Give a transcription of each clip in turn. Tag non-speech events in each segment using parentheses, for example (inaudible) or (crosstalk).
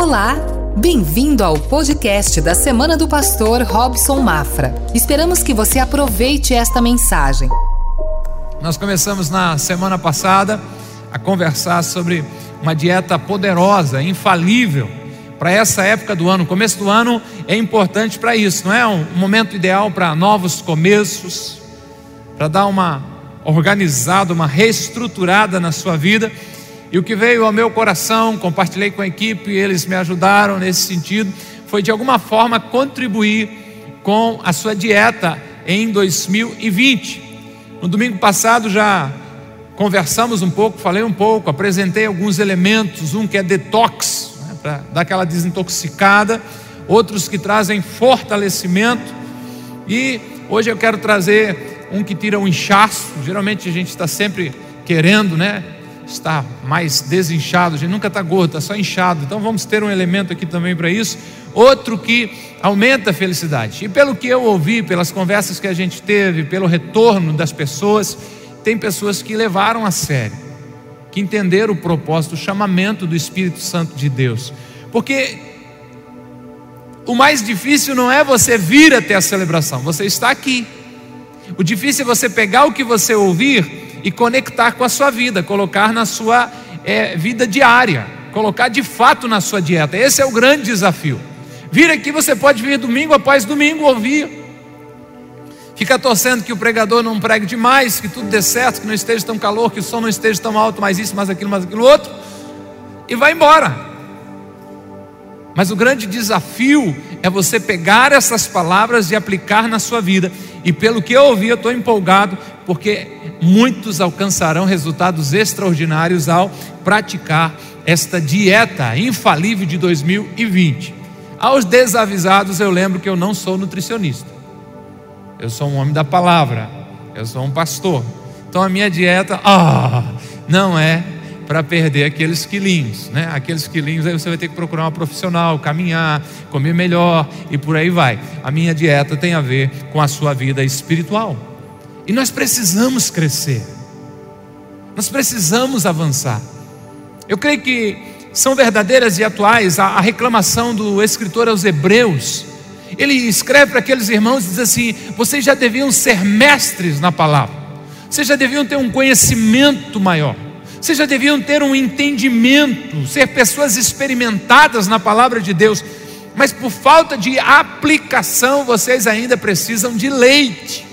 Olá, bem-vindo ao podcast da Semana do Pastor Robson Mafra. Esperamos que você aproveite esta mensagem. Nós começamos na semana passada a conversar sobre uma dieta poderosa, infalível para essa época do ano. Começo do ano é importante para isso, não é? Um momento ideal para novos começos, para dar uma organizada, uma reestruturada na sua vida. E o que veio ao meu coração, compartilhei com a equipe, eles me ajudaram nesse sentido, foi de alguma forma contribuir com a sua dieta em 2020. No domingo passado já conversamos um pouco, falei um pouco, apresentei alguns elementos, um que é detox, né, para dar aquela desintoxicada, outros que trazem fortalecimento, e hoje eu quero trazer um que tira o um inchaço, geralmente a gente está sempre querendo, né? Está mais desinchado, a gente nunca está gordo, está só inchado. Então vamos ter um elemento aqui também para isso. Outro que aumenta a felicidade. E pelo que eu ouvi, pelas conversas que a gente teve, pelo retorno das pessoas, tem pessoas que levaram a sério, que entenderam o propósito, o chamamento do Espírito Santo de Deus. Porque o mais difícil não é você vir até a celebração, você está aqui. O difícil é você pegar o que você ouvir e conectar com a sua vida, colocar na sua é, vida diária, colocar de fato na sua dieta. Esse é o grande desafio. Vir aqui, você pode vir domingo após domingo ouvir. Fica torcendo que o pregador não pregue demais, que tudo dê certo, que não esteja tão calor, que o som não esteja tão alto, mais isso, mais aquilo, mais aquilo outro, e vai embora. Mas o grande desafio é você pegar essas palavras e aplicar na sua vida. E pelo que eu ouvi, eu estou empolgado, porque muitos alcançarão resultados extraordinários ao praticar esta dieta infalível de 2020. Aos desavisados, eu lembro que eu não sou nutricionista, eu sou um homem da palavra, eu sou um pastor. Então a minha dieta, ah, não é para perder aqueles quilinhos, né? Aqueles quilinhos aí você vai ter que procurar uma profissional, caminhar, comer melhor e por aí vai. A minha dieta tem a ver com a sua vida espiritual. E nós precisamos crescer. Nós precisamos avançar. Eu creio que são verdadeiras e atuais a, a reclamação do escritor aos Hebreus. Ele escreve para aqueles irmãos e diz assim: vocês já deviam ser mestres na palavra, vocês já deviam ter um conhecimento maior, vocês já deviam ter um entendimento, ser pessoas experimentadas na palavra de Deus, mas por falta de aplicação, vocês ainda precisam de leite.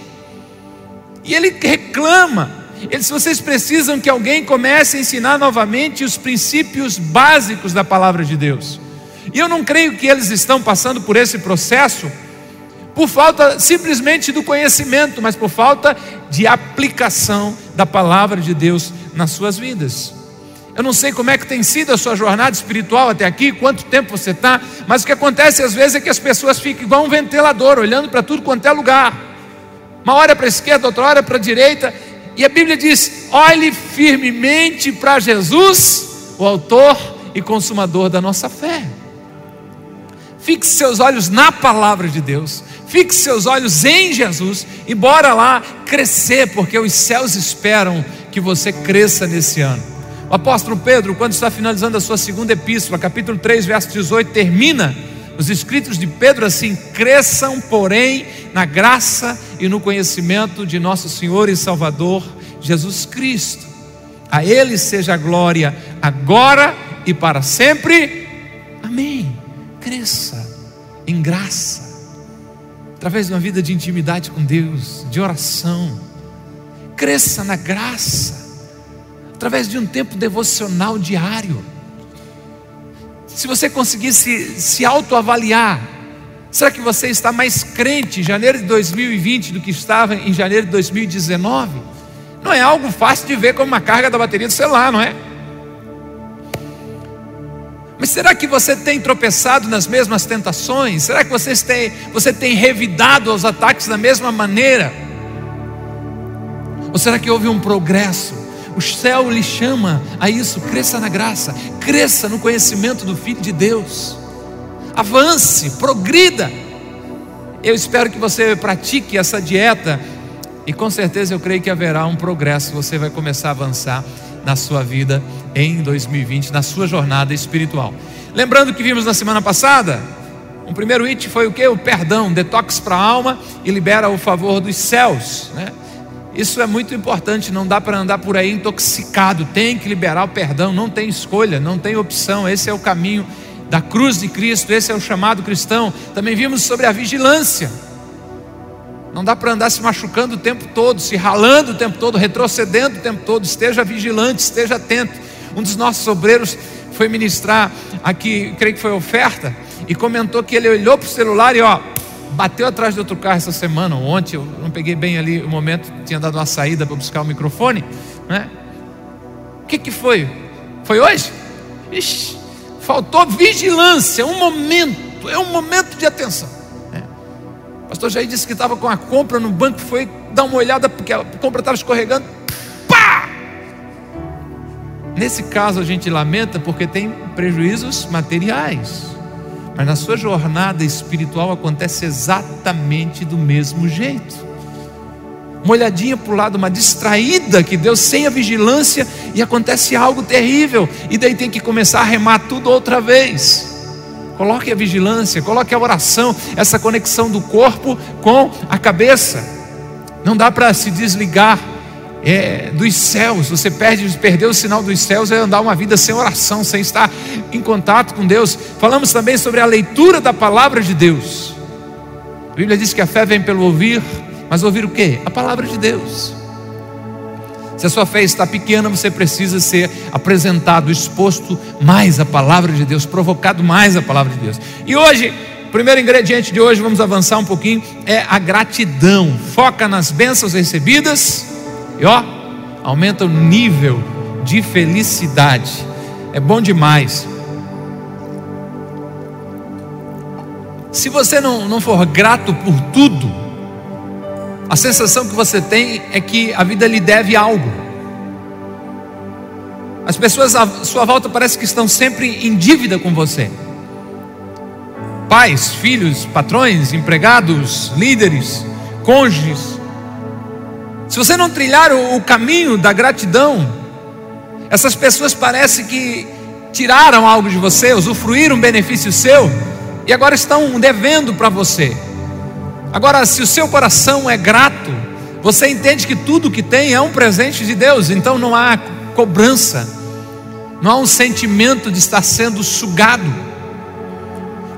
E ele reclama. Ele diz: vocês precisam que alguém comece a ensinar novamente os princípios básicos da palavra de Deus. E eu não creio que eles estão passando por esse processo por falta simplesmente do conhecimento, mas por falta de aplicação da palavra de Deus nas suas vidas. Eu não sei como é que tem sido a sua jornada espiritual até aqui, quanto tempo você está, mas o que acontece às vezes é que as pessoas ficam igual um ventilador, olhando para tudo quanto é lugar uma hora para a esquerda, outra hora para a direita, e a Bíblia diz: olhe firmemente para Jesus, o Autor e Consumador da nossa fé. Fixe seus olhos na palavra de Deus, fixe seus olhos em Jesus e bora lá crescer, porque os céus esperam que você cresça nesse ano. O apóstolo Pedro, quando está finalizando a sua segunda epístola, capítulo 3, verso 18, termina os escritos de Pedro assim: cresçam, porém, na graça e no conhecimento de nosso Senhor e Salvador Jesus Cristo. A Ele seja a glória agora e para sempre. Amém. Cresça em graça, através de uma vida de intimidade com Deus, de oração. Cresça na graça, através de um tempo devocional diário se você conseguisse se autoavaliar, será que você está mais crente em janeiro de 2020 do que estava em janeiro de 2019? Não é algo fácil de ver como uma carga da bateria do celular, não é? Mas será que você tem tropeçado nas mesmas tentações? Será que você tem, você tem revidado aos ataques da mesma maneira? Ou será que houve um progresso? O céu lhe chama a isso, cresça na graça, cresça no conhecimento do Filho de Deus. Avance, progrida. Eu espero que você pratique essa dieta e com certeza eu creio que haverá um progresso, você vai começar a avançar na sua vida em 2020, na sua jornada espiritual. Lembrando que vimos na semana passada, o primeiro it foi o que? O perdão, detox para a alma e libera o favor dos céus, né? Isso é muito importante, não dá para andar por aí intoxicado, tem que liberar o perdão, não tem escolha, não tem opção, esse é o caminho da cruz de Cristo, esse é o chamado cristão. Também vimos sobre a vigilância. Não dá para andar se machucando o tempo todo, se ralando o tempo todo, retrocedendo o tempo todo. Esteja vigilante, esteja atento. Um dos nossos obreiros foi ministrar aqui, creio que foi oferta, e comentou que ele olhou para o celular e ó, bateu atrás de outro carro essa semana, ontem, eu não peguei bem ali o momento, tinha dado uma saída para buscar o microfone, né? O que, que foi? Foi hoje? Ixi, faltou vigilância, um momento, é um momento de atenção. Né? O pastor Jair disse que estava com a compra no banco, foi dar uma olhada, porque a compra estava escorregando, pá! Nesse caso a gente lamenta porque tem prejuízos materiais. Mas na sua jornada espiritual acontece exatamente do mesmo jeito. Uma olhadinha para o lado, uma distraída que Deus sem a vigilância e acontece algo terrível, e daí tem que começar a remar tudo outra vez. Coloque a vigilância, coloque a oração, essa conexão do corpo com a cabeça. Não dá para se desligar é, dos céus, você perde, o sinal dos céus é andar uma vida sem oração, sem estar em contato com Deus. Falamos também sobre a leitura da palavra de Deus. A Bíblia diz que a fé vem pelo ouvir, mas ouvir o que? A palavra de Deus. Se a sua fé está pequena, você precisa ser apresentado, exposto mais à palavra de Deus, provocado mais à palavra de Deus. E hoje, o primeiro ingrediente de hoje, vamos avançar um pouquinho, é a gratidão. Foca nas bênçãos recebidas e ó, aumenta o nível de felicidade. É bom demais. Se você não, não for grato por tudo, a sensação que você tem é que a vida lhe deve algo. As pessoas à sua volta parece que estão sempre em dívida com você. Pais, filhos, patrões, empregados, líderes, cônjuges, se você não trilhar o, caminho da gratidão, essas pessoas parecem que tiraram algo de você, usufruíram um benefício seu e agora estão devendo para você. Agora, se o seu coração é grato, você entende que tudo que tem é um presente de Deus, então não há cobrança, não há um sentimento de estar sendo sugado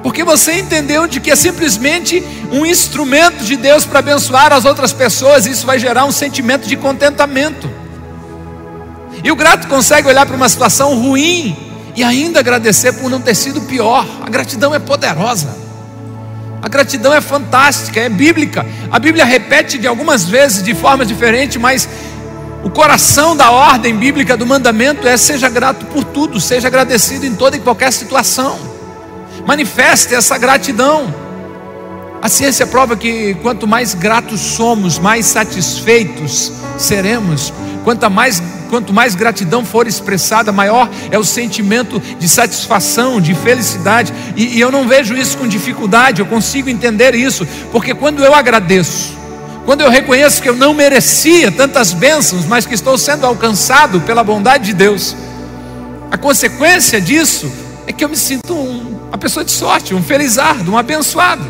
porque você entendeu de que é simplesmente um instrumento de Deus para abençoar as outras pessoas, e isso vai gerar um sentimento de contentamento. E o grato consegue olhar para uma situação ruim e ainda agradecer por não ter sido pior. A gratidão é poderosa. A gratidão é fantástica, é bíblica. A Bíblia repete de algumas vezes de forma diferente, mas o coração da ordem bíblica do mandamento é seja grato por tudo, seja agradecido em toda e qualquer situação. Manifeste essa gratidão. A ciência prova que quanto mais gratos somos, mais satisfeitos seremos. Quanto mais, quanto mais gratidão for expressada, maior é o sentimento de satisfação, de felicidade. E, e eu não vejo isso com dificuldade, eu consigo entender isso, porque quando eu agradeço, quando eu reconheço que eu não merecia tantas bênçãos, mas que estou sendo alcançado pela bondade de Deus, a consequência disso é que eu me sinto um, uma pessoa de sorte, um felizardo, um abençoado.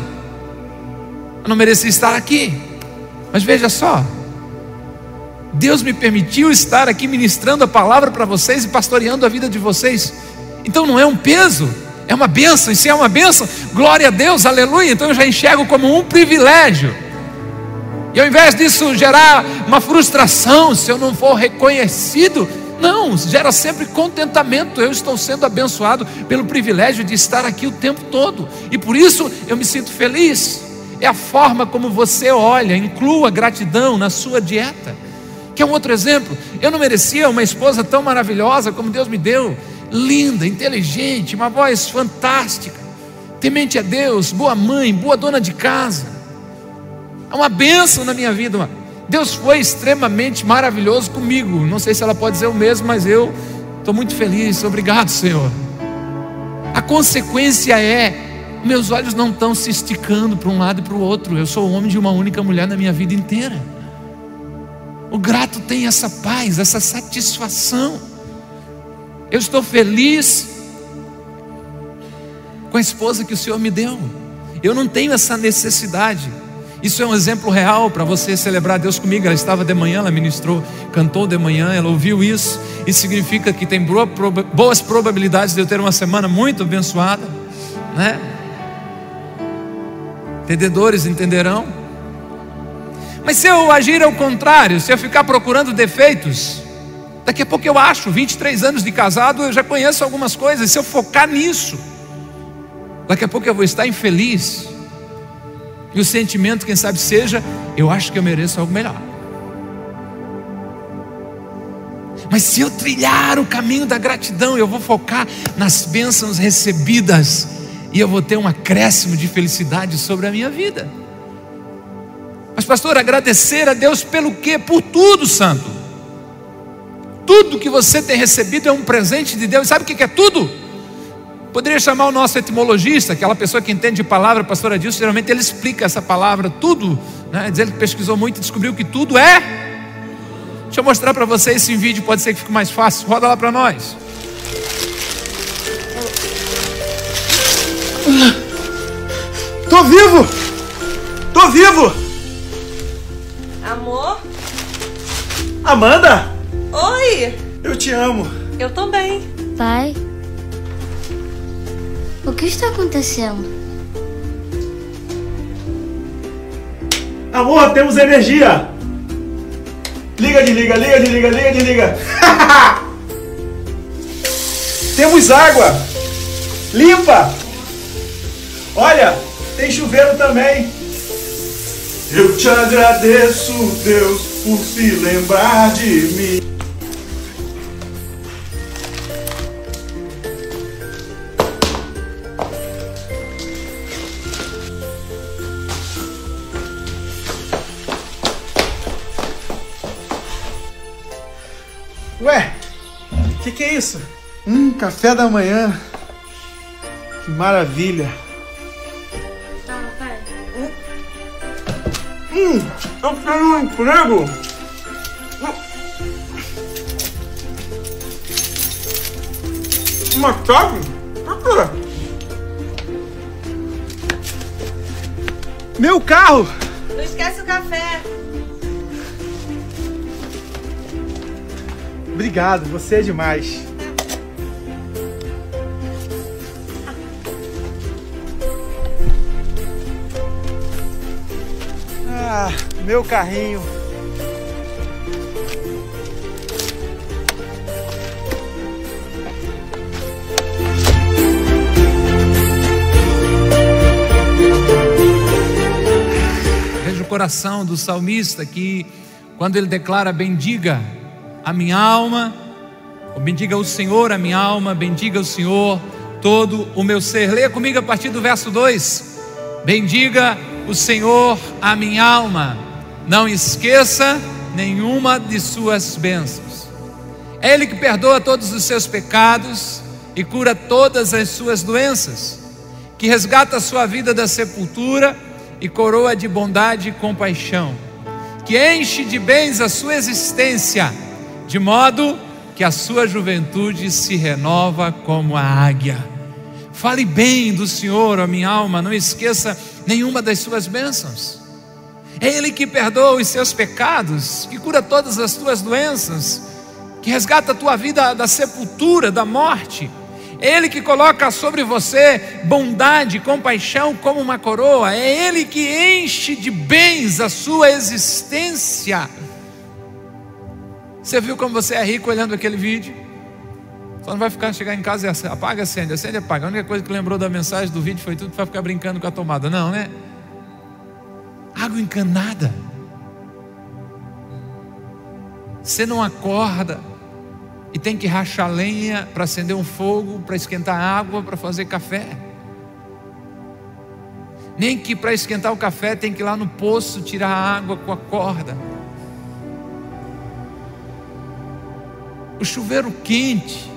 Eu não merecia estar aqui, mas veja só, Deus me permitiu estar aqui ministrando a palavra para vocês e pastoreando a vida de vocês. Então não é um peso, é uma bênção. E se é uma bênção, glória a Deus, aleluia. Então eu já enxergo como um privilégio. E ao invés disso gerar uma frustração, se eu não for reconhecido não, gera sempre contentamento. Eu estou sendo abençoado pelo privilégio de estar aqui o tempo todo, e por isso eu me sinto feliz. É a forma como você olha, inclua gratidão na sua dieta. Que é um outro exemplo. Eu não merecia uma esposa tão maravilhosa como Deus me deu, linda, inteligente, uma voz fantástica, temente a Deus, boa mãe, boa dona de casa. É uma bênção na minha vida, uma Deus foi extremamente maravilhoso comigo. Não sei se ela pode dizer o mesmo, mas eu estou muito feliz. Obrigado, Senhor. A consequência é: meus olhos não estão se esticando para um lado e para o outro. Eu sou homem de uma única mulher na minha vida inteira. O grato tem essa paz, essa satisfação. Eu estou feliz com a esposa que o Senhor me deu. Eu não tenho essa necessidade. Isso é um exemplo real para você celebrar Deus comigo. Ela estava de manhã, ela ministrou, cantou de manhã, ela ouviu isso. Isso significa que tem boas probabilidades de eu ter uma semana muito abençoada, né? Entendedores entenderão. Mas se eu agir ao contrário, se eu ficar procurando defeitos, daqui a pouco eu acho, 23 anos de casado, eu já conheço algumas coisas. Se eu focar nisso, daqui a pouco eu vou estar infeliz. E o sentimento, quem sabe, seja: eu acho que eu mereço algo melhor. Mas se eu trilhar o caminho da gratidão, eu vou focar nas bênçãos recebidas, e eu vou ter um acréscimo de felicidade sobre a minha vida. Mas, pastor, agradecer a Deus pelo quê? Por tudo, santo. Tudo que você tem recebido é um presente de Deus. Sabe o que é tudo? Poderia chamar o nosso etimologista, aquela pessoa que entende de palavra, pastor Adilson, geralmente ele explica essa palavra, tudo, né? diz ele que pesquisou muito e descobriu que tudo é. Deixa eu mostrar para vocês esse vídeo, pode ser que fique mais fácil. Roda lá para nós. Tô vivo! Tô vivo! Amor? Amanda? Oi! Eu te amo. Eu também. Pai, o que está acontecendo? Amor, temos energia! Liga, desliga, liga, desliga, liga, desliga. (laughs) temos água! Limpa! Olha, tem chuveiro também. Eu te agradeço, Deus, por se lembrar de mim. Café da manhã. Que maravilha. Toma, pai. Hum, eu tenho um emprego. Uma chave? Por quê? Meu carro! Não esquece o café. Obrigado, você é demais. Ah, meu carrinho. Veja o coração do salmista que, quando ele declara: Bendiga a minha alma, bendiga o Senhor a minha alma, bendiga o Senhor todo o meu ser. Leia comigo a partir do verso 2: Bendiga o Senhor a minha alma, não esqueça nenhuma de suas bênçãos. É Ele que perdoa todos os seus pecados e cura todas as suas doenças, que resgata a sua vida da sepultura e coroa de bondade e compaixão, que enche de bens a sua existência, de modo que a sua juventude se renova como a águia. Fale bem do Senhor, a minha alma, não esqueça nenhuma das suas bênçãos. É Ele que perdoa os seus pecados, que cura todas as tuas doenças, que resgata a tua vida da sepultura, da morte. É Ele que coloca sobre você bondade compaixão como uma coroa. É Ele que enche de bens a sua existência. Você viu como você é rico olhando aquele vídeo? Só não vai ficar chegar em casa e apaga, acende, acende, apaga. A única coisa que lembrou da mensagem do vídeo foi tudo para ficar brincando com a tomada. Não, né? Água encanada. Você não acorda e tem que rachar lenha para acender um fogo, para esquentar água, para fazer café. Nem que para esquentar o café tem que ir lá no poço tirar a água com a corda. O chuveiro quente.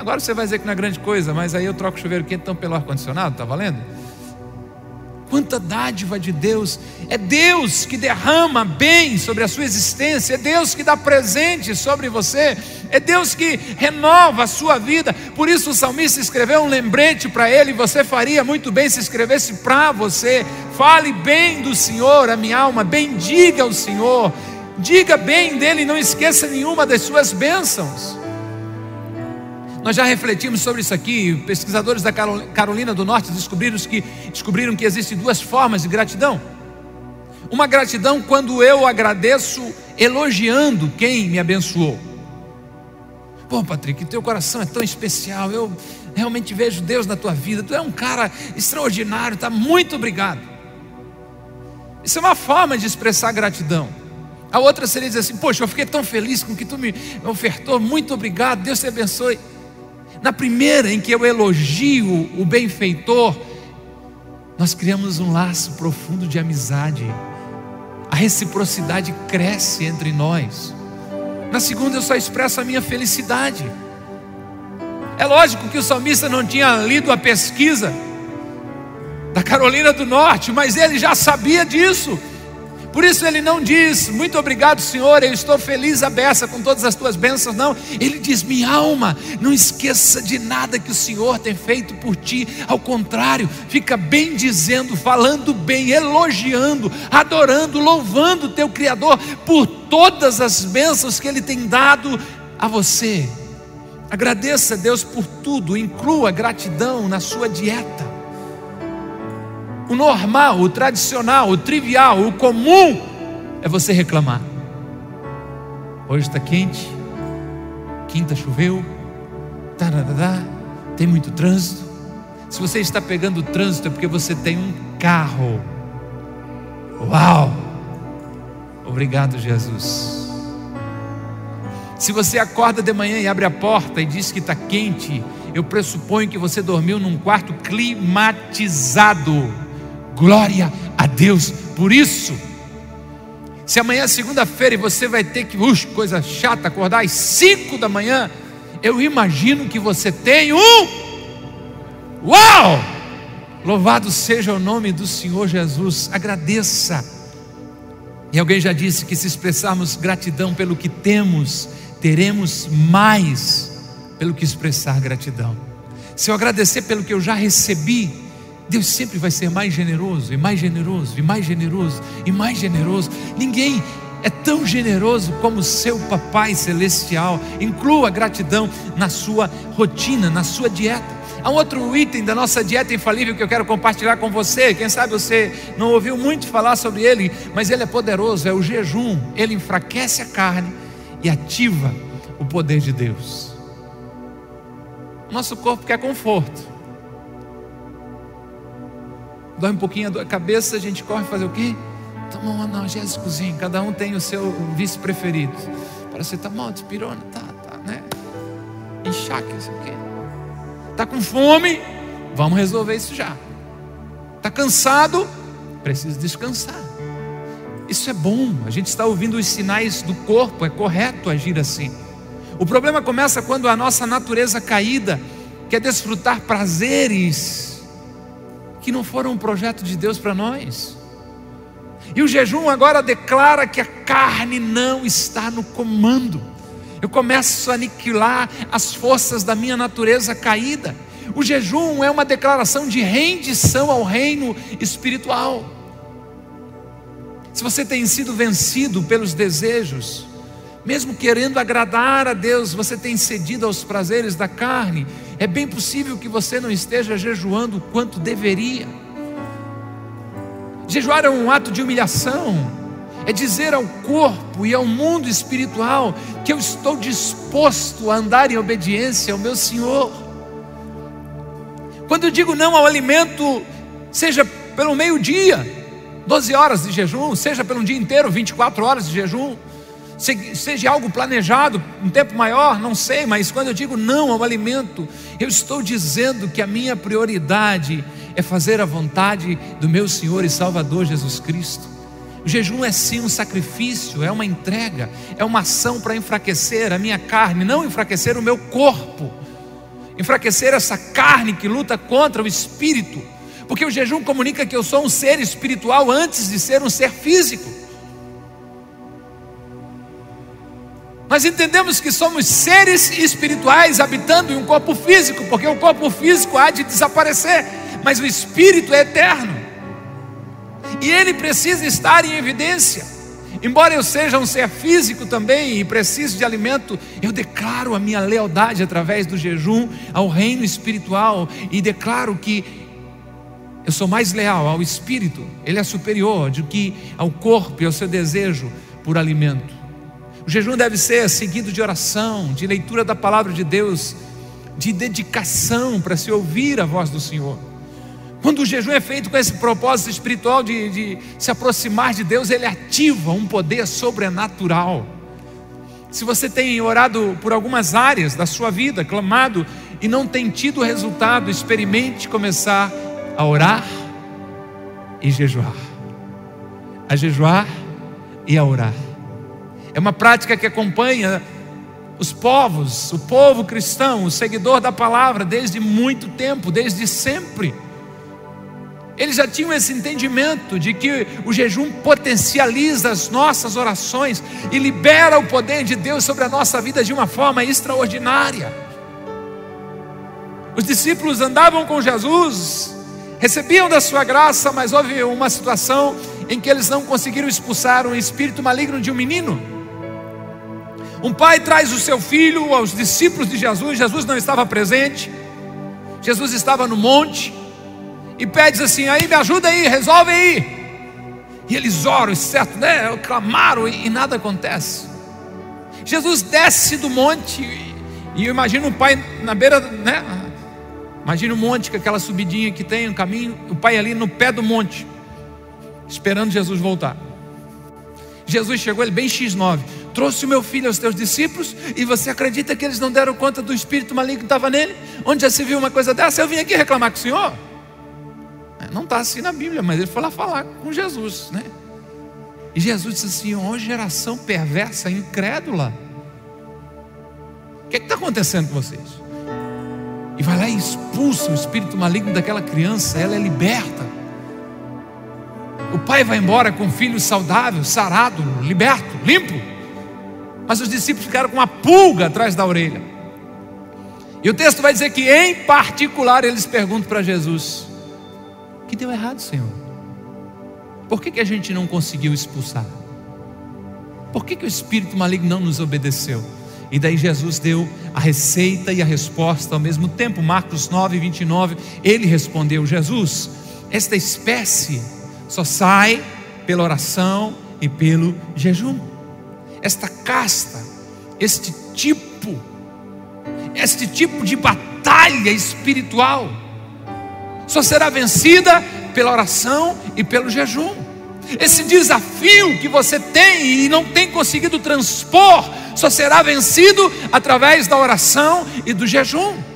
Agora você vai dizer que não é grande coisa, mas aí eu troco o chuveiro quente então pelo ar-condicionado, tá valendo? Quanta dádiva de Deus! É Deus que derrama bem sobre a sua existência, é Deus que dá presente sobre você, é Deus que renova a sua vida. Por isso o salmista escreveu um lembrete para ele, você faria muito bem se escrevesse para você. Fale bem do Senhor, a minha alma, bendiga o Senhor, diga bem dele, não esqueça nenhuma das suas bênçãos. Nós já refletimos sobre isso aqui. Pesquisadores da Carolina do Norte descobriram que, descobriram que existem duas formas de gratidão. Uma gratidão quando eu agradeço elogiando quem me abençoou. Pô, Patrick, teu coração é tão especial. Eu realmente vejo Deus na tua vida. Tu é um cara extraordinário, tá? Muito obrigado. Isso é uma forma de expressar gratidão. A outra seria dizer assim: Poxa, eu fiquei tão feliz com o que tu me ofertou. Muito obrigado. Deus te abençoe. Na primeira, em que eu elogio o benfeitor, nós criamos um laço profundo de amizade. A reciprocidade cresce entre nós. Na segunda, eu só expresso a minha felicidade. É lógico que o salmista não tinha lido a pesquisa da Carolina do Norte, mas ele já sabia disso. Por isso ele não diz, muito obrigado, Senhor, eu estou feliz a beça com todas as tuas bênçãos, não. Ele diz, minha alma, não esqueça de nada que o Senhor tem feito por ti. Ao contrário, fica bem dizendo, falando bem, elogiando, adorando, louvando o teu Criador por todas as bênçãos que Ele tem dado a você. Agradeça a Deus por tudo, inclua gratidão na sua dieta. O normal, o tradicional, o trivial, o comum é você reclamar. Hoje está quente, quinta choveu, tarará, tem muito trânsito. Se você está pegando trânsito é porque você tem um carro. Uau! Obrigado, Jesus. Se você acorda de manhã e abre a porta e diz que está quente, eu pressuponho que você dormiu num quarto climatizado. Glória a Deus por isso. Se amanhã é segunda-feira e você vai ter que, ux, coisa chata, acordar às 5 da manhã, eu imagino que você tem um. Uau! Louvado seja o nome do Senhor Jesus. Agradeça. E alguém já disse que se expressarmos gratidão pelo que temos, teremos mais pelo que expressar gratidão. Se eu agradecer pelo que eu já recebi, Deus sempre vai ser mais generoso, e mais generoso, e mais generoso, e mais generoso. Ninguém é tão generoso como seu Papai Celestial. Inclua a gratidão na sua rotina, na sua dieta. Há um outro item da nossa dieta infalível que eu quero compartilhar com você. Quem sabe você não ouviu muito falar sobre ele, mas ele é poderoso é o jejum. Ele enfraquece a carne e ativa o poder de Deus. Nosso corpo quer conforto dói um pouquinho a cabeça, a gente corre fazer o quê? Toma um analgésicozinho, cada um tem o seu vice preferido. Paracetamol, despirona, tá, tá, né? Enxaque, não sei o quê. Tá com fome? Vamos resolver isso já. Tá cansado? Precisa descansar. Isso é bom, a gente está ouvindo os sinais do corpo, é correto agir assim. O problema começa quando a nossa natureza caída quer desfrutar prazeres que não foram um projeto de Deus para nós. E o jejum agora declara que a carne não está no comando. Eu começo a aniquilar as forças da minha natureza caída. O jejum é uma declaração de rendição ao reino espiritual. Se você tem sido vencido pelos desejos, mesmo querendo agradar a Deus, você tem cedido aos prazeres da carne, é bem possível que você não esteja jejuando o quanto deveria. Jejuar é um ato de humilhação, é dizer ao corpo e ao mundo espiritual que eu estou disposto a andar em obediência ao meu Senhor. Quando eu digo não ao alimento, seja pelo meio-dia, 12 horas de jejum, seja pelo dia inteiro, 24 horas de jejum, seja algo planejado, um tempo maior, não sei, mas quando eu digo não ao alimento, eu estou dizendo que a minha prioridade é fazer a vontade do meu Senhor e Salvador Jesus Cristo. O jejum é sim um sacrifício, é uma entrega, é uma ação para enfraquecer a minha carne, não enfraquecer o meu corpo, enfraquecer essa carne que luta contra o espírito Porque o jejum comunica que eu sou um ser espiritual antes de ser um ser físico. Nós entendemos que somos seres espirituais habitando em um corpo físico, porque o corpo físico há de desaparecer, mas o espírito é eterno. E ele precisa estar em evidência. Embora eu seja um ser físico também e precise de alimento, eu declaro a minha lealdade através do jejum ao reino espiritual e declaro que eu sou mais leal ao espírito, ele é superior do que ao corpo e ao seu desejo por alimento. O jejum deve ser seguido de oração, de leitura da palavra de Deus, de dedicação para se ouvir a voz do Senhor. Quando o jejum é feito com esse propósito espiritual de, de se aproximar de Deus, ele ativa um poder sobrenatural. Se você tem orado por algumas áreas da sua vida, clamado e não tem tido resultado, experimente começar a orar e jejuar. A jejuar e a orar. É uma prática que acompanha os povos, o povo cristão, o seguidor da palavra, desde muito tempo, desde sempre. Eles já tinham esse entendimento de que o jejum potencializa as nossas orações e libera o poder de Deus sobre a nossa vida de uma forma extraordinária. Os discípulos andavam com Jesus, recebiam da sua graça, mas houve uma situação em que eles não conseguiram expulsar um espírito maligno de um menino. Um pai traz o seu filho aos discípulos de Jesus, Jesus não estava presente, Jesus estava no monte, e pede assim: aí me ajuda aí, resolve aí. E eles oram, certo, né? Clamaram e, nada acontece. Jesus desce do monte, e eu imagino o pai na beira, né? Imagina o monte com aquela subidinha que tem, um caminho, o pai ali no pé do monte, esperando Jesus voltar. Jesus chegou, ele bem X9 trouxe o meu filho aos teus discípulos e você acredita que eles não deram conta do espírito maligno que estava nele? Onde já se viu uma coisa dessa? Eu vim aqui reclamar com o Senhor. É, não está assim na Bíblia, mas ele foi lá falar com Jesus, né? E Jesus disse assim: Ó, oh, geração perversa, incrédula. O que é está acontecendo com vocês? E vai lá e expulsa o espírito maligno daquela criança, ela é liberta. O pai vai embora com o filho saudável, sarado, liberto, limpo. Mas os discípulos ficaram com uma pulga atrás da orelha. E o texto vai dizer que, em particular, eles perguntam para Jesus: O que deu errado, Senhor? Por que, que a gente não conseguiu expulsar? Por que, que o espírito maligno não nos obedeceu? E daí Jesus deu a receita e a resposta ao mesmo tempo. Marcos 9, 29, ele respondeu: Jesus, esta espécie só sai pela oração e pelo jejum esta casta, este tipo, este tipo de batalha espiritual, só será vencida pela oração e pelo jejum. Esse desafio que você tem e não tem conseguido transpor, só será vencido através da oração e do jejum.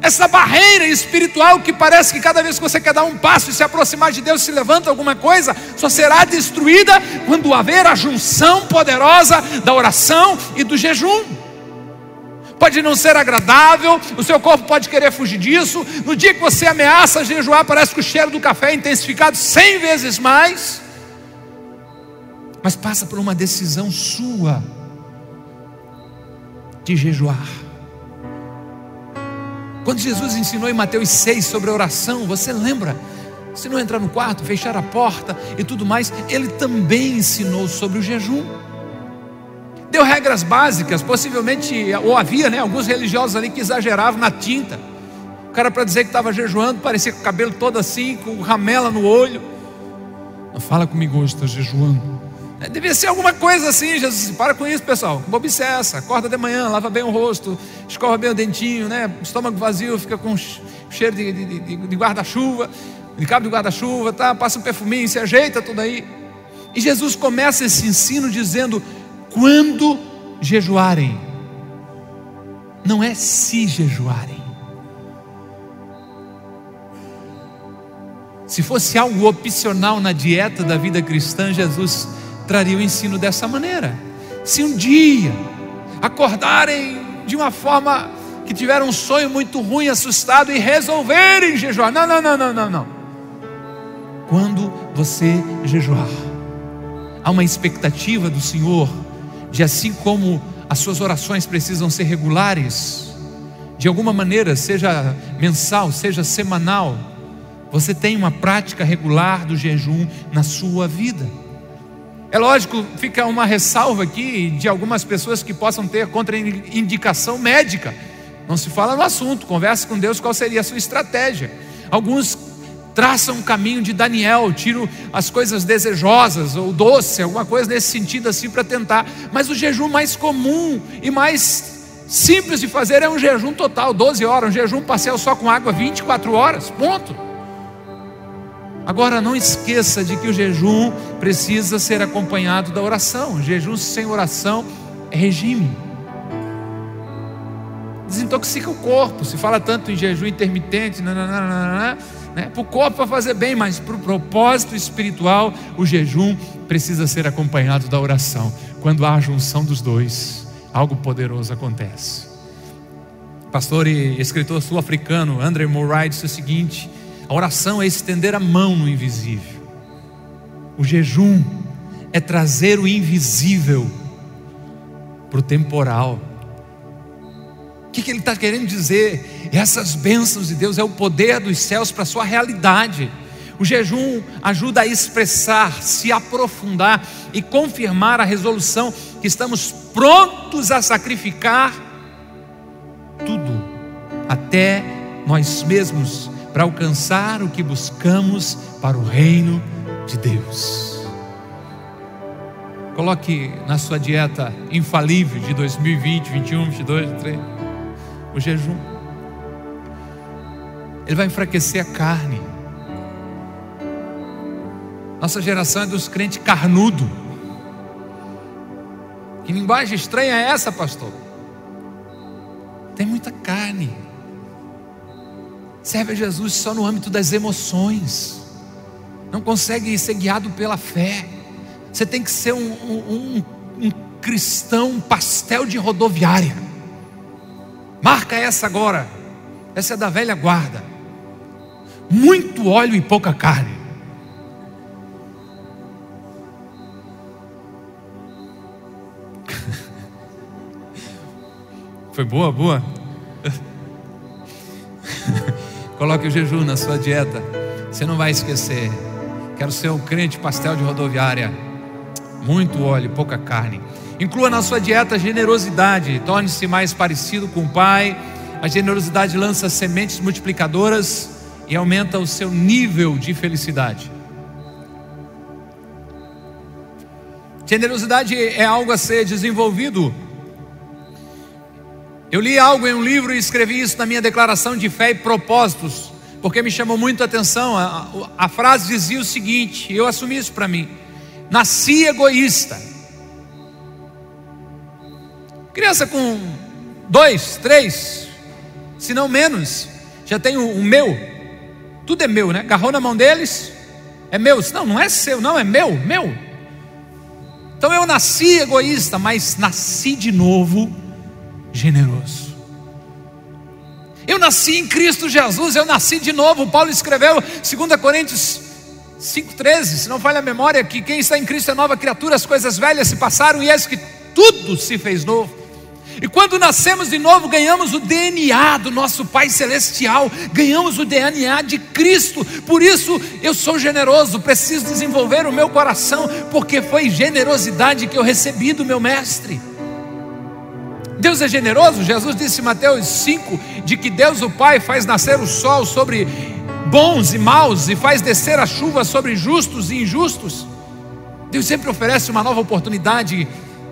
Essa barreira espiritual que parece que cada vez que você quer dar um passo e se aproximar de Deus, se levanta alguma coisa, só será destruída quando haver a junção poderosa da oração e do jejum. Pode não ser agradável, o seu corpo pode querer fugir disso. No dia que você ameaça jejuar, parece que o cheiro do café é intensificado cem vezes mais. Mas passa por uma decisão sua de jejuar. Quando Jesus ensinou em Mateus 6 sobre a oração, você lembra? Se não entrar no quarto, fechar a porta e tudo mais, ele também ensinou sobre o jejum. Deu regras básicas, possivelmente, ou havia né, alguns religiosos ali que exageravam na tinta. O cara, para dizer que estava jejuando, parecia com o cabelo todo assim, com ramela no olho. Não fala comigo hoje, estou jejuando. É, devia ser alguma coisa assim, Jesus disse, para com isso pessoal, bobice essa? Acorda de manhã, lava bem o rosto, escova bem o dentinho, né? estômago vazio, fica com cheiro de, de, de, de guarda-chuva, de cabo de guarda-chuva, tá? passa um perfuminho, se ajeita tudo aí. E Jesus começa esse ensino dizendo: quando jejuarem, não é se jejuarem. Se fosse algo opcional na dieta da vida cristã, Jesus traria o ensino dessa maneira. Se um dia acordarem de uma forma que tiveram um sonho muito ruim, assustado e resolverem jejuar. Não, não, não, não, não, não. Quando você jejuar, há uma expectativa do Senhor de assim como as suas orações precisam ser regulares, de alguma maneira, seja mensal, seja semanal, você tem uma prática regular do jejum na sua vida. É lógico, fica uma ressalva aqui de algumas pessoas que possam ter contraindicação médica. Não se fala no assunto, converse com Deus qual seria a sua estratégia. Alguns traçam um caminho de Daniel, tiram as coisas desejosas ou doce, alguma coisa nesse sentido assim para tentar. Mas o jejum mais comum e mais simples de fazer é um jejum total, 12 horas, um jejum parcial só com água 24 horas, ponto. Agora não esqueça de que o jejum precisa ser acompanhado da oração. Jejum sem oração é regime. Desintoxica o corpo. Se fala tanto em jejum intermitente, né? para o corpo fazer bem, mas para o propósito espiritual, o jejum precisa ser acompanhado da oração. Quando há a junção dos dois, algo poderoso acontece. Pastor e escritor sul-africano André Murray disse o seguinte: a oração é estender a mão no invisível, o jejum é trazer o invisível para o temporal. O que, que ele está querendo dizer? Essas bênçãos de Deus é o poder dos céus para a sua realidade. O jejum ajuda a expressar, se aprofundar e confirmar a resolução que estamos prontos a sacrificar tudo, até nós mesmos, para alcançar o que buscamos para o reino de Deus. Coloque na sua dieta infalível de 2020, 21, 22, 23 o jejum. Ele vai enfraquecer a carne. Nossa geração é dos crentes carnudo. Que linguagem estranha é essa, pastor? Tem muita carne. Serve a Jesus só no âmbito das emoções. Não consegue ser guiado pela fé. Você tem que ser um, um, um, um cristão pastel de rodoviária. Marca essa agora. Essa é da velha guarda. Muito óleo e pouca carne. (laughs) Foi boa, boa? Coloque o jejum na sua dieta. Você não vai esquecer. Quero ser um crente pastel de rodoviária. Muito óleo, pouca carne. Inclua na sua dieta generosidade, torne-se mais parecido com o Pai. A generosidade lança sementes multiplicadoras e aumenta o seu nível de felicidade. Generosidade é algo a ser desenvolvido. Eu li algo em um livro e escrevi isso na minha declaração de fé e propósitos, porque me chamou muito a atenção. A, a, a frase dizia o seguinte: eu assumi isso para mim. Nasci egoísta Criança com dois, três, se não menos, já tem o, o, meu. Tudo é meu, né? Agarrou na mão deles, é meu. Não, não é seu, não, é meu, meu. Então eu nasci egoísta, mas nasci de novo generoso. Eu nasci em Cristo Jesus, eu nasci de novo. Paulo escreveu 2 Coríntios 5,13, se não falha a memória, que quem está em Cristo é nova criatura, as coisas velhas se passaram e eis que tudo se fez novo. E quando nascemos de novo, ganhamos o DNA do nosso Pai Celestial, ganhamos o DNA de Cristo. Por isso eu sou generoso, preciso desenvolver o meu coração, porque foi generosidade que eu recebi do meu Mestre. Deus é generoso, Jesus disse em Mateus 5: de que Deus o Pai faz nascer o sol sobre bons e maus e faz descer a chuva sobre justos e injustos. Deus sempre oferece uma nova oportunidade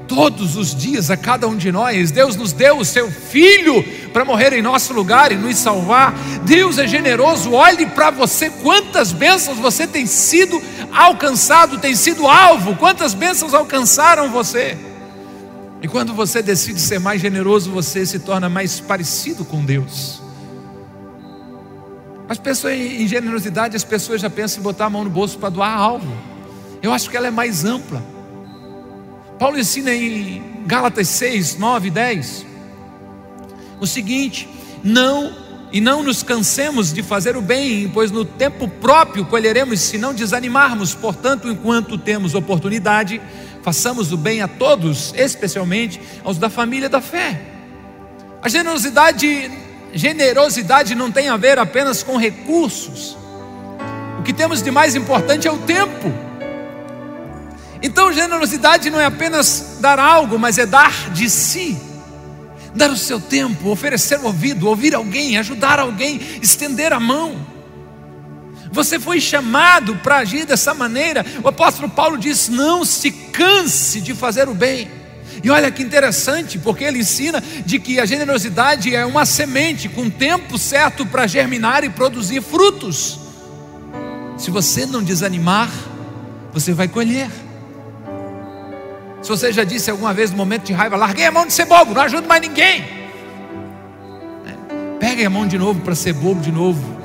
todos os dias a cada um de nós. Deus nos deu o seu filho para morrer em nosso lugar e nos salvar. Deus é generoso. Olhe para você quantas bênçãos você tem sido alcançado, tem sido alvo. Quantas bênçãos alcançaram você? E quando você decide ser mais generoso, você se torna mais parecido com Deus. As pessoas em generosidade, as pessoas já pensam em botar a mão no bolso para doar algo. Eu acho que ela é mais ampla. Paulo ensina em Gálatas 6, 9 e 10 o seguinte: não e não nos cansemos de fazer o bem, pois no tempo próprio colheremos se não desanimarmos. Portanto, enquanto temos oportunidade, façamos o bem a todos, especialmente aos da família da fé. A generosidade, generosidade não tem a ver apenas com recursos. O que temos de mais importante é o tempo. Então, generosidade não é apenas dar algo, mas é dar de si dar o seu tempo, oferecer o ouvido, ouvir alguém, ajudar alguém, estender a mão. Você foi chamado para agir dessa maneira. O apóstolo Paulo diz: não se canse de fazer o bem. E olha que interessante, porque ele ensina de que a generosidade é uma semente com tempo certo para germinar e produzir frutos. Se você não desanimar, você vai colher. Se você já disse alguma vez no momento de raiva, larguei a mão de ser bobo, não ajudo mais ninguém. É, pegue a mão de novo para ser bobo de novo.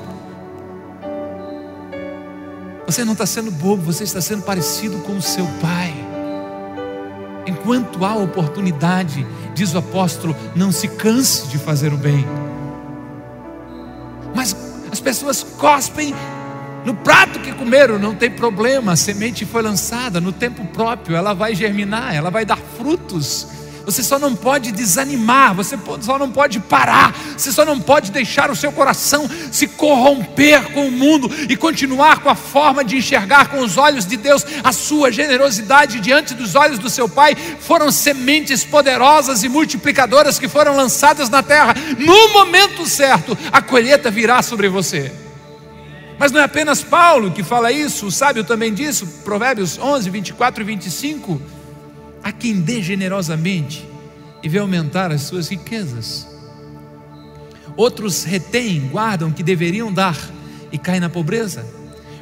Você não está sendo bobo, você está sendo parecido com o seu pai. Enquanto há oportunidade, diz o apóstolo, não se canse de fazer o bem. Mas as pessoas cospem no prato que comeram, não tem problema, a semente foi lançada no tempo próprio, ela vai germinar, ela vai dar frutos. Você só não pode desanimar, você só não pode parar, você só não pode deixar o seu coração se corromper com o mundo e continuar com a forma de enxergar com os olhos de Deus a sua generosidade diante dos olhos do seu Pai. Foram sementes poderosas e multiplicadoras que foram lançadas na terra. No momento certo, a colheita virá sobre você. Mas não é apenas Paulo que fala isso, o sábio também disse, Provérbios 11, 24 e 25. A quem dê generosamente e vê aumentar as suas riquezas. Outros retêm, guardam que deveriam dar e caem na pobreza.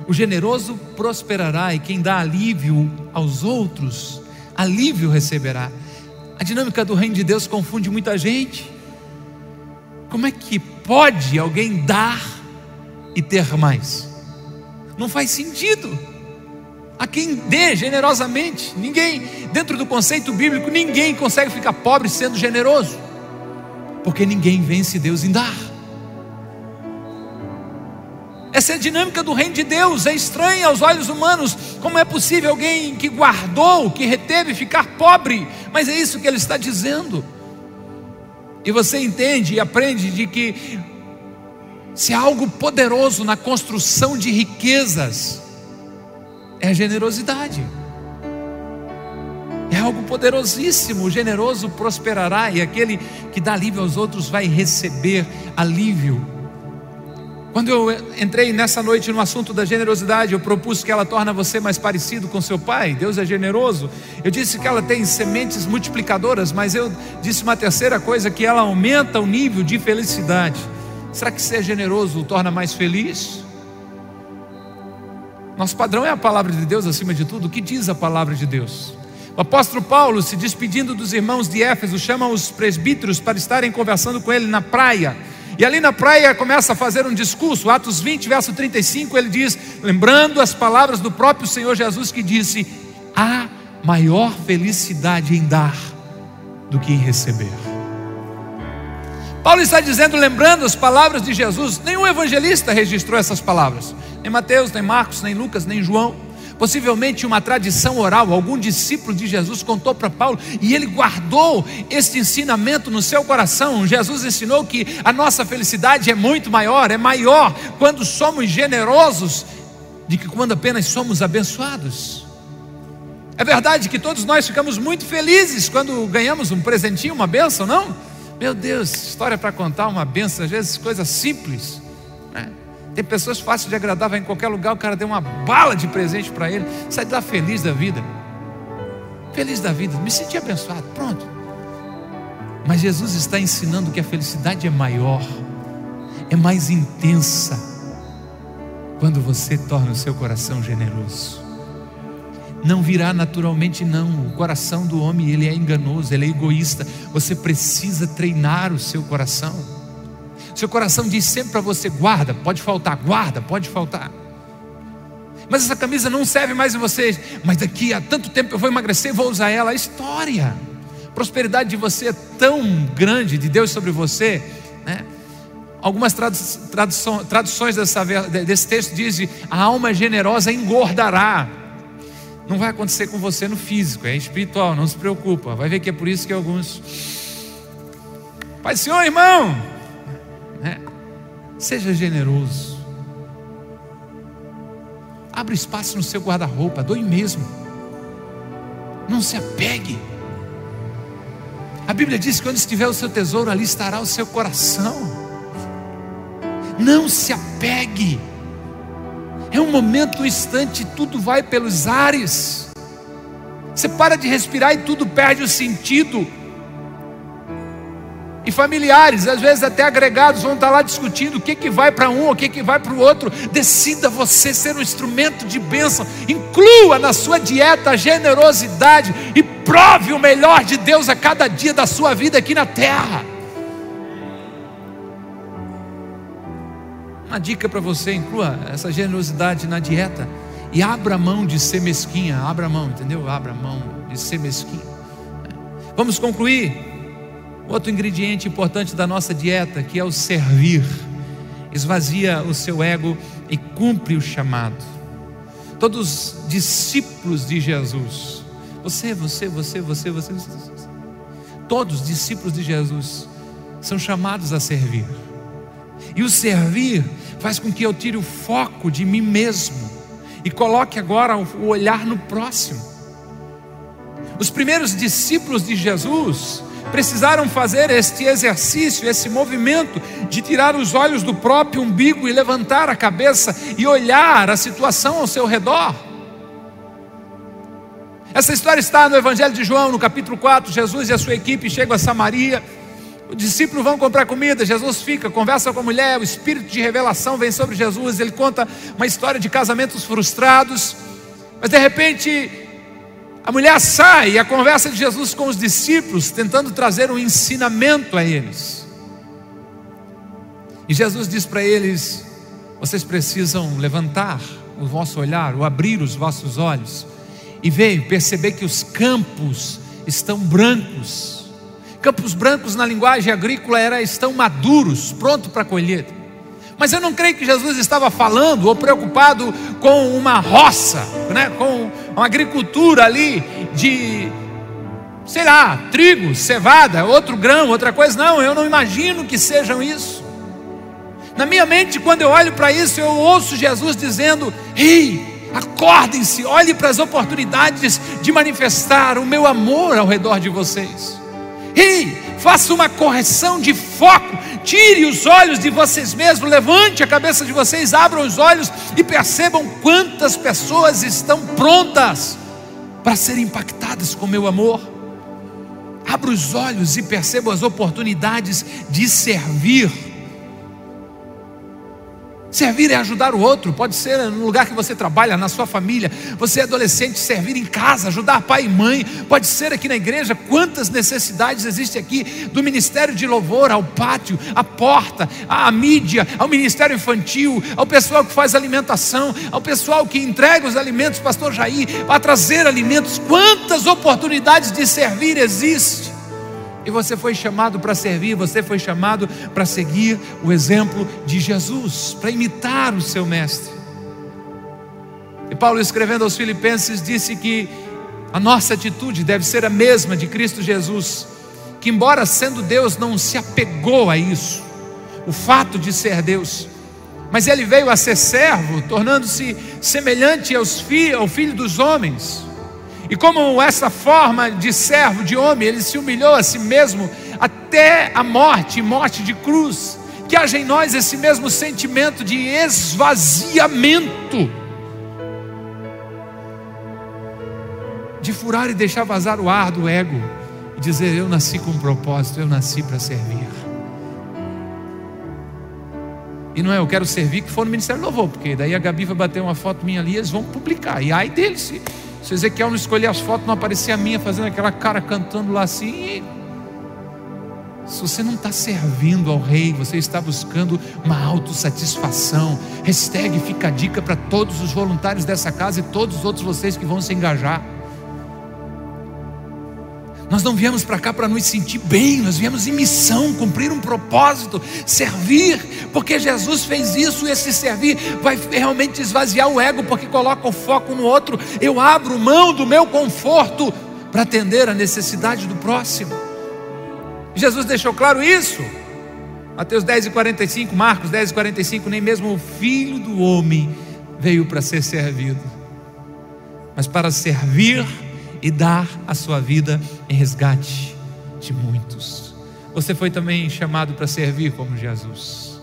O generoso prosperará e quem dá alívio aos outros, alívio receberá. A dinâmica do reino de Deus confunde muita gente. Como é que pode alguém dar e ter mais. Não faz sentido. A quem dê generosamente, ninguém, dentro do conceito bíblico, ninguém consegue ficar pobre sendo generoso, porque ninguém vence Deus em dar. Essa é a dinâmica do reino de Deus, é estranha aos olhos humanos. Como é possível alguém que guardou, que reteve, ficar pobre? Mas é isso que ele está dizendo. E você entende e aprende de que se há algo poderoso na construção de riquezas, é generosidade. É algo poderosíssimo. O generoso prosperará e aquele que dá alívio aos outros vai receber alívio. Quando eu entrei nessa noite no assunto da generosidade, eu propus que ela torna você mais parecido com seu pai. Deus é generoso. Eu disse que ela tem sementes multiplicadoras, mas eu disse uma terceira coisa que ela aumenta o nível de felicidade. Será que ser generoso o torna mais feliz? Nosso padrão é a palavra de Deus acima de tudo. O que diz a palavra de Deus? O apóstolo Paulo, se despedindo dos irmãos de Éfeso, chama os presbíteros para estarem conversando com ele na praia. E ali na praia começa a fazer um discurso, Atos 20, verso 35, ele diz, lembrando as palavras do próprio Senhor Jesus que disse: há maior felicidade em dar do que em receber. Paulo está dizendo, lembrando as palavras de Jesus, nenhum evangelista registrou essas palavras, nem Mateus, nem Marcos, nem Lucas, nem João. Possivelmente uma tradição oral, algum discípulo de Jesus contou para Paulo e ele guardou este ensinamento no seu coração. Jesus ensinou que a nossa felicidade é muito maior, é maior quando somos generosos do que quando apenas somos abençoados. É verdade que todos nós ficamos muito felizes quando ganhamos um presentinho, uma bênção, não? Meu Deus, história para contar, uma benção, às vezes coisas simples. Né? Tem pessoas fáceis de agradar, vai em qualquer lugar, o cara deu uma bala de presente para ele, sai de lá feliz da vida. Feliz da vida, me senti abençoado, pronto. Mas Jesus está ensinando que a felicidade é maior, é mais intensa, quando você torna o seu coração generoso não virá naturalmente não. O coração do homem, ele é enganoso, ele é egoísta. Você precisa treinar o seu coração. Seu coração diz sempre para você: guarda, pode faltar, guarda, pode faltar. Mas essa camisa não serve mais em você. Mas daqui a tanto tempo eu vou emagrecer vou usar ela. A história. A prosperidade de você é tão grande de Deus sobre você, né? Algumas traduções, traduções dessa, desse texto dizem: a alma generosa engordará. Não vai acontecer com você no físico, é espiritual, não se preocupa. Vai ver que é por isso que alguns. Pai Senhor, irmão, né? seja generoso. Abra espaço no seu guarda-roupa, doe mesmo. Não se apegue. A Bíblia diz que onde estiver o seu tesouro, ali estará o seu coração. Não se apegue. É um momento, um instante, tudo vai pelos ares. Você para de respirar e tudo perde o sentido. E familiares, às vezes até agregados, vão estar lá discutindo o que, que vai para um, o que, que vai para o outro. Decida você ser um instrumento de bênção. Inclua na sua dieta a generosidade e prove o melhor de Deus a cada dia da sua vida aqui na terra. Uma dica para você: inclua essa generosidade na dieta e abra mão de ser mesquinha. Abra mão, entendeu? Abra mão de ser mesquinha. Vamos concluir. Outro ingrediente importante da nossa dieta, que é o servir. Esvazia o seu ego e cumpre o chamado. Todos os discípulos de Jesus, você, você, você, você, você, você, todos os discípulos de Jesus são chamados a servir. E o servir faz com que eu tire o foco de mim mesmo e coloque agora o olhar no próximo. Os primeiros discípulos de Jesus precisaram fazer este exercício, esse movimento de tirar os olhos do próprio umbigo e levantar a cabeça e olhar a situação ao seu redor. Essa história está no Evangelho de João, no capítulo 4. Jesus e a sua equipe chegam a Samaria os discípulos vão comprar comida, Jesus fica, conversa com a mulher, o espírito de revelação vem sobre Jesus, ele conta uma história de casamentos frustrados, mas de repente a mulher sai e a conversa de Jesus com os discípulos, tentando trazer um ensinamento a eles. E Jesus diz para eles: vocês precisam levantar o vosso olhar, ou abrir os vossos olhos, e ver, perceber que os campos estão brancos Campos brancos na linguagem agrícola era estão maduros, pronto para colheita. Mas eu não creio que Jesus estava falando ou preocupado com uma roça, né, com uma agricultura ali de, sei lá, trigo, cevada, outro grão, outra coisa. Não, eu não imagino que sejam isso. Na minha mente, quando eu olho para isso, eu ouço Jesus dizendo: Ei, acordem-se, olhe para as oportunidades de manifestar o meu amor ao redor de vocês. Ei, faça uma correção de foco, tire os olhos de vocês mesmos, levante a cabeça de vocês, abram os olhos e percebam quantas pessoas estão prontas para serem impactadas com meu amor. Abra os olhos e percebam as oportunidades de servir Servir é ajudar o outro, pode ser no lugar que você trabalha, na sua família. Você é adolescente, servir em casa, ajudar pai e mãe. Pode ser aqui na igreja. Quantas necessidades existem aqui do ministério de louvor ao pátio, à porta, à mídia, ao ministério infantil, ao pessoal que faz alimentação, ao pessoal que entrega os alimentos, pastor Jair, para trazer alimentos. Quantas oportunidades de servir existem? E você foi chamado para servir, você foi chamado para seguir o exemplo de Jesus, para imitar o seu mestre. E Paulo, escrevendo aos Filipenses, disse que a nossa atitude deve ser a mesma de Cristo Jesus, que, embora sendo Deus, não se apegou a isso, o fato de ser Deus, mas ele veio a ser servo, tornando-se semelhante aos fi, ao filho dos homens e como essa forma de servo, de homem, ele se humilhou a si mesmo até a morte, morte de cruz. Que haja em nós esse mesmo sentimento de esvaziamento, de furar e deixar vazar o ar do ego e dizer: Eu nasci com um propósito, eu nasci para servir. E não é eu quero servir que for no Ministério Louvor, porque daí a Gabi vai bater uma foto minha ali e eles vão publicar. E ai deles se se Ezequiel não escolher as fotos, não aparecia a minha fazendo aquela cara cantando lá assim. Se você não está servindo ao rei, você está buscando uma autossatisfação. Hashtag fica a dica para todos os voluntários dessa casa e todos os outros vocês que vão se engajar. Nós não viemos para cá para nos sentir bem, nós viemos em missão, cumprir um propósito, servir, porque Jesus fez isso e esse servir vai realmente esvaziar o ego, porque coloca o foco no outro. Eu abro mão do meu conforto para atender a necessidade do próximo. Jesus deixou claro isso. Mateus 10 e 45, Marcos 10 e 45, nem mesmo o filho do homem veio para ser servido, mas para servir e dar a sua vida em resgate de muitos. Você foi também chamado para servir como Jesus.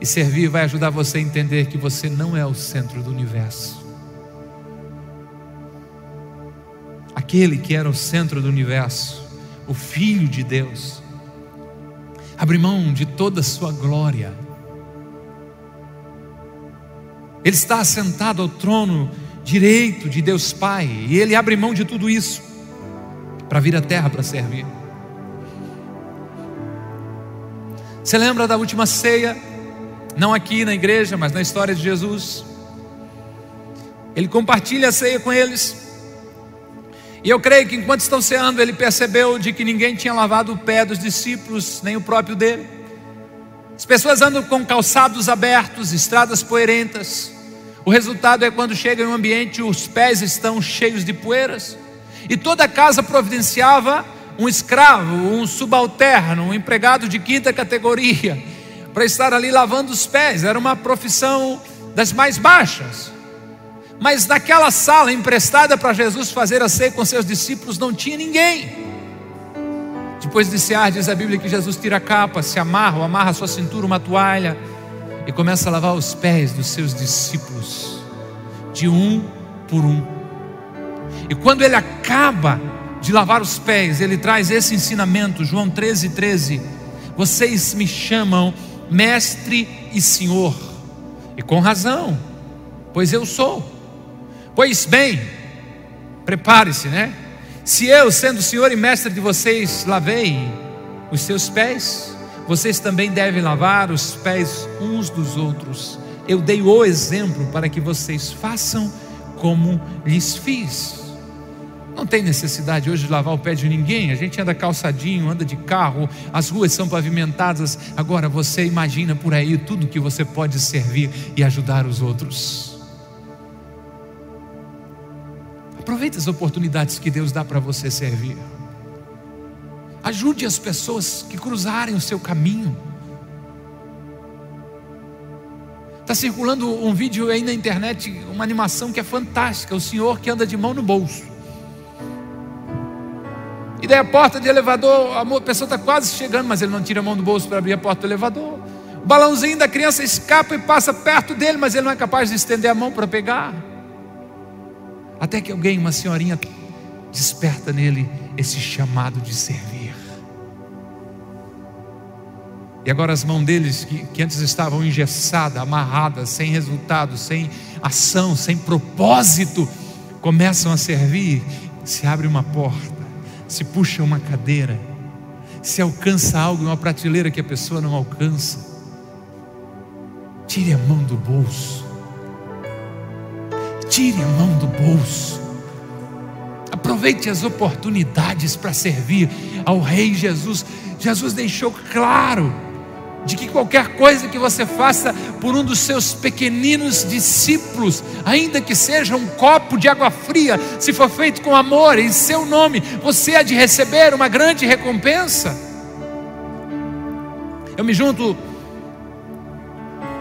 E servir vai ajudar você a entender que você não é o centro do universo. Aquele que era o centro do universo, o Filho de Deus, abre mão de toda a sua glória. Ele está assentado ao trono direito de Deus Pai, e ele abre mão de tudo isso para vir à terra para servir. Você lembra da última ceia? Não aqui na igreja, mas na história de Jesus. Ele compartilha a ceia com eles. E eu creio que enquanto estão ceando, ele percebeu de que ninguém tinha lavado o pé dos discípulos, nem o próprio dele. As pessoas andam com calçados abertos, estradas poeirentas. O resultado é quando chega em um ambiente, os pés estão cheios de poeiras. E toda a casa providenciava um escravo, um subalterno, um empregado de quinta categoria, para estar ali lavando os pés. Era uma profissão das mais baixas. Mas naquela sala emprestada para Jesus fazer a ceia com seus discípulos, não tinha ninguém. Depois de cear, diz a Bíblia que Jesus tira a capa, se amarra, amarra a sua cintura uma toalha e começa a lavar os pés dos seus discípulos, de um por um. E quando ele acaba de lavar os pés, ele traz esse ensinamento, João 13, 13: Vocês me chamam mestre e senhor, e com razão, pois eu sou. Pois bem, prepare-se, né? Se eu, sendo senhor e mestre de vocês, lavei os seus pés, vocês também devem lavar os pés uns dos outros. Eu dei o exemplo para que vocês façam como lhes fiz. Não tem necessidade hoje de lavar o pé de ninguém. A gente anda calçadinho, anda de carro, as ruas são pavimentadas. Agora você imagina por aí tudo que você pode servir e ajudar os outros. Aproveite as oportunidades que Deus dá para você servir. Ajude as pessoas que cruzarem o seu caminho. Está circulando um vídeo aí na internet, uma animação que é fantástica. O senhor que anda de mão no bolso. E daí a porta de elevador, a pessoa está quase chegando, mas ele não tira a mão do bolso para abrir a porta do elevador. O balãozinho da criança escapa e passa perto dele, mas ele não é capaz de estender a mão para pegar. Até que alguém, uma senhorinha, desperta nele esse chamado de servir. E agora as mãos deles, que, que antes estavam engessadas, amarradas, sem resultado, sem ação, sem propósito, começam a servir. Se abre uma porta, se puxa uma cadeira, se alcança algo em uma prateleira que a pessoa não alcança. Tire a mão do bolso. Tire a mão do bolso. Aproveite as oportunidades para servir ao Rei Jesus. Jesus deixou claro de que qualquer coisa que você faça por um dos seus pequeninos discípulos, ainda que seja um copo de água fria, se for feito com amor, em seu nome, você há de receber uma grande recompensa. Eu me junto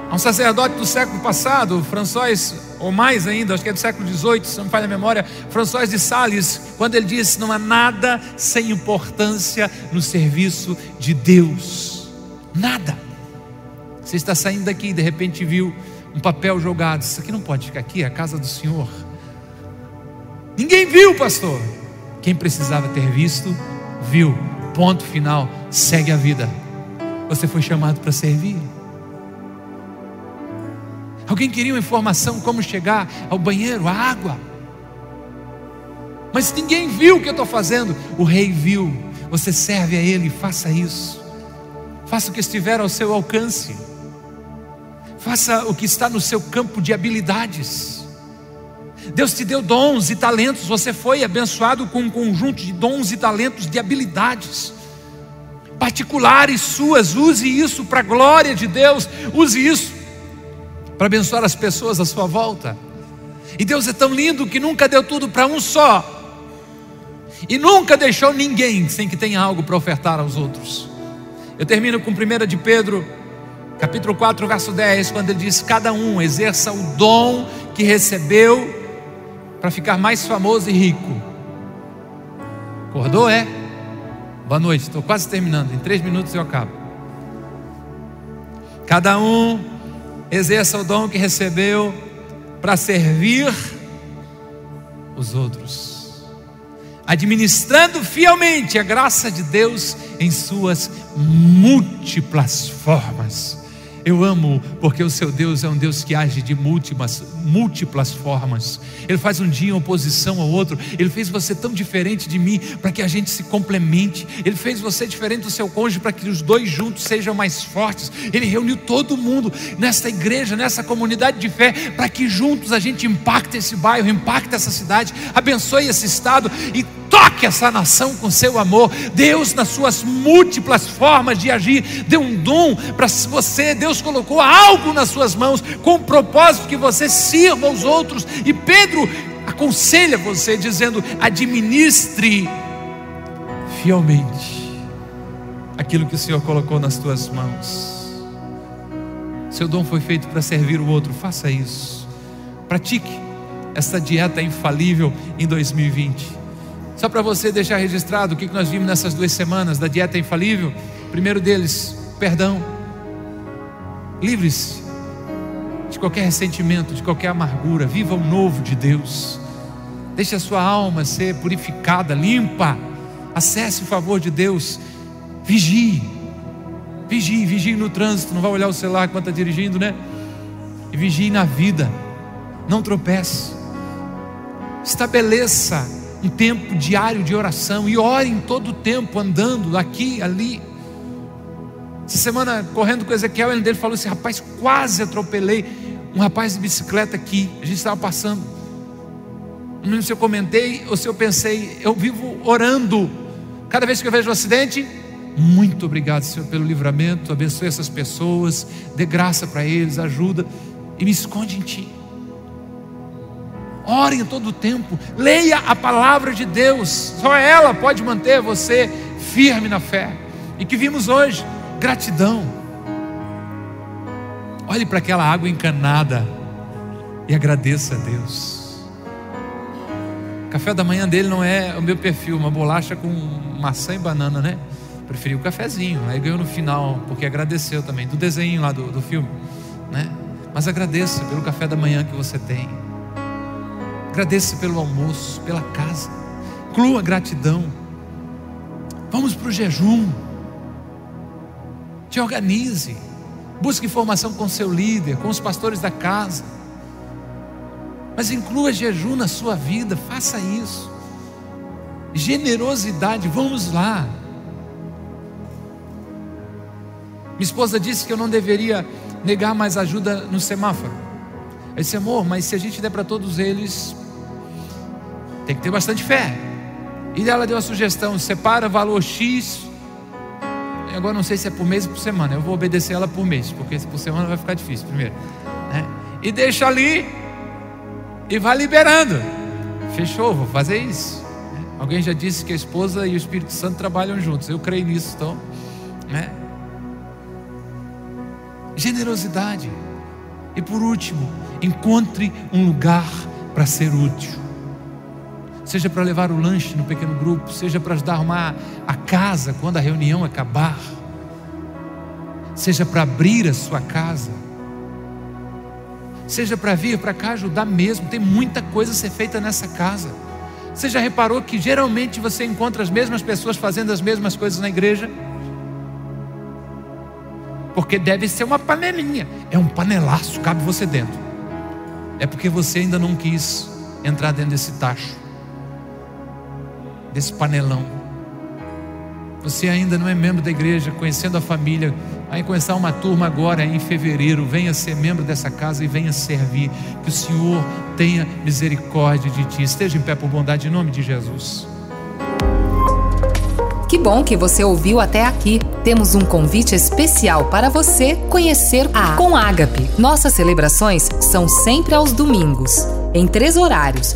a um sacerdote do século passado, François, ou mais ainda, acho que é do século XVIII, se não me falha a memória, François de Sales, quando ele disse: Não há nada sem importância no serviço de Deus. Nada. Você está saindo daqui e de repente viu um papel jogado. Isso aqui não pode ficar aqui, é a casa do Senhor. Ninguém viu, pastor. Quem precisava ter visto, viu. Ponto final. Segue a vida. Você foi chamado para servir. Alguém queria uma informação como chegar ao banheiro, a água. Mas ninguém viu o que eu estou fazendo. O rei viu. Você serve a ele, faça isso. Faça o que estiver ao seu alcance. Faça o que está no seu campo de habilidades. Deus te deu dons e talentos, você foi abençoado com um conjunto de dons e talentos, de habilidades particulares suas, use isso para a glória de Deus, use isso para abençoar as pessoas à sua volta. E Deus é tão lindo que nunca deu tudo para um só, e nunca deixou ninguém sem que tenha algo para ofertar aos outros. Eu termino com 1 de Pedro, capítulo 4, verso 10, quando ele diz: Cada um exerça o dom que recebeu para ficar mais famoso e rico. Acordou, é? Boa noite, estou quase terminando, em três minutos eu acabo. Cada um exerça o dom que recebeu para servir os outros, administrando fielmente a graça de Deus em suas múltiplas formas. Eu amo porque o seu Deus é um Deus que age de múltiplas, múltiplas formas. Ele faz um dia em oposição ao outro. Ele fez você tão diferente de mim para que a gente se complemente. Ele fez você diferente do seu cônjuge para que os dois juntos sejam mais fortes. Ele reuniu todo mundo nessa igreja, nessa comunidade de fé, para que juntos a gente impacte esse bairro, impacte essa cidade, abençoe esse estado e toque essa nação com seu amor. Deus, nas suas múltiplas formas de agir, deu um dom para você. Deus colocou algo nas suas mãos com o propósito que você sirva aos outros. E Pedro aconselha você, dizendo: administre fielmente aquilo que o Senhor colocou nas tuas mãos. Seu dom foi feito para servir o outro, faça isso. Pratique essa dieta infalível em 2020. Só para você deixar registrado o que nós vimos nessas duas semanas da dieta infalível. Primeiro deles, perdão. Livre-se de qualquer ressentimento, de qualquer amargura. Viva o novo de Deus. Deixe a sua alma ser purificada, limpa. Acesse o favor de Deus. Vigie. Vigie, vigie no trânsito. Não vai olhar o celular enquanto está dirigindo, né? E vigie na vida. Não tropece. Estabeleça um tempo diário de oração e ore em todo o tempo, andando aqui, ali. Essa semana, correndo com Ezequiel, ele dele falou assim: rapaz, quase atropelei um rapaz de bicicleta aqui. A gente estava passando. Não lembro se eu comentei ou se eu pensei, eu vivo orando. Cada vez que eu vejo um acidente, muito obrigado, Senhor, pelo livramento. Abençoe essas pessoas, dê graça para eles, ajuda e me esconde em Ti. Ore em todo o tempo, leia a palavra de Deus, só ela pode manter você firme na fé. E que vimos hoje, gratidão. Olhe para aquela água encanada e agradeça a Deus. O café da manhã dele não é o meu perfil, uma bolacha com maçã e banana, né? Preferiu o cafezinho, aí ganhou no final, porque agradeceu também, do desenho lá do, do filme, né? Mas agradeça pelo café da manhã que você tem. Agradeça pelo almoço, pela casa. Inclua gratidão. Vamos para o jejum. Te organize. Busque informação com seu líder, com os pastores da casa. Mas inclua jejum na sua vida, faça isso. Generosidade, vamos lá. Minha esposa disse que eu não deveria negar mais ajuda no semáforo. Eu disse, amor, mas se a gente der para todos eles, tem que ter bastante fé. E ela deu a sugestão: separa valor X. Agora não sei se é por mês ou por semana. Eu vou obedecer ela por mês, porque por semana vai ficar difícil primeiro. Né? E deixa ali e vai liberando. Fechou, vou fazer isso. Alguém já disse que a esposa e o Espírito Santo trabalham juntos. Eu creio nisso, então. Né? Generosidade. E por último, encontre um lugar para ser útil seja para levar o lanche no pequeno grupo, seja para ajudar a arrumar a casa quando a reunião acabar, seja para abrir a sua casa, seja para vir para cá ajudar mesmo, tem muita coisa a ser feita nessa casa. Você já reparou que geralmente você encontra as mesmas pessoas fazendo as mesmas coisas na igreja? Porque deve ser uma panelinha, é um panelaço, cabe você dentro. É porque você ainda não quis entrar dentro desse tacho desse panelão. Você ainda não é membro da igreja, conhecendo a família, vai começar uma turma agora em fevereiro. Venha ser membro dessa casa e venha servir. Que o Senhor tenha misericórdia de ti. Esteja em pé por bondade em nome de Jesus. Que bom que você ouviu até aqui. Temos um convite especial para você conhecer a Com Ágape. Nossas celebrações são sempre aos domingos, em três horários: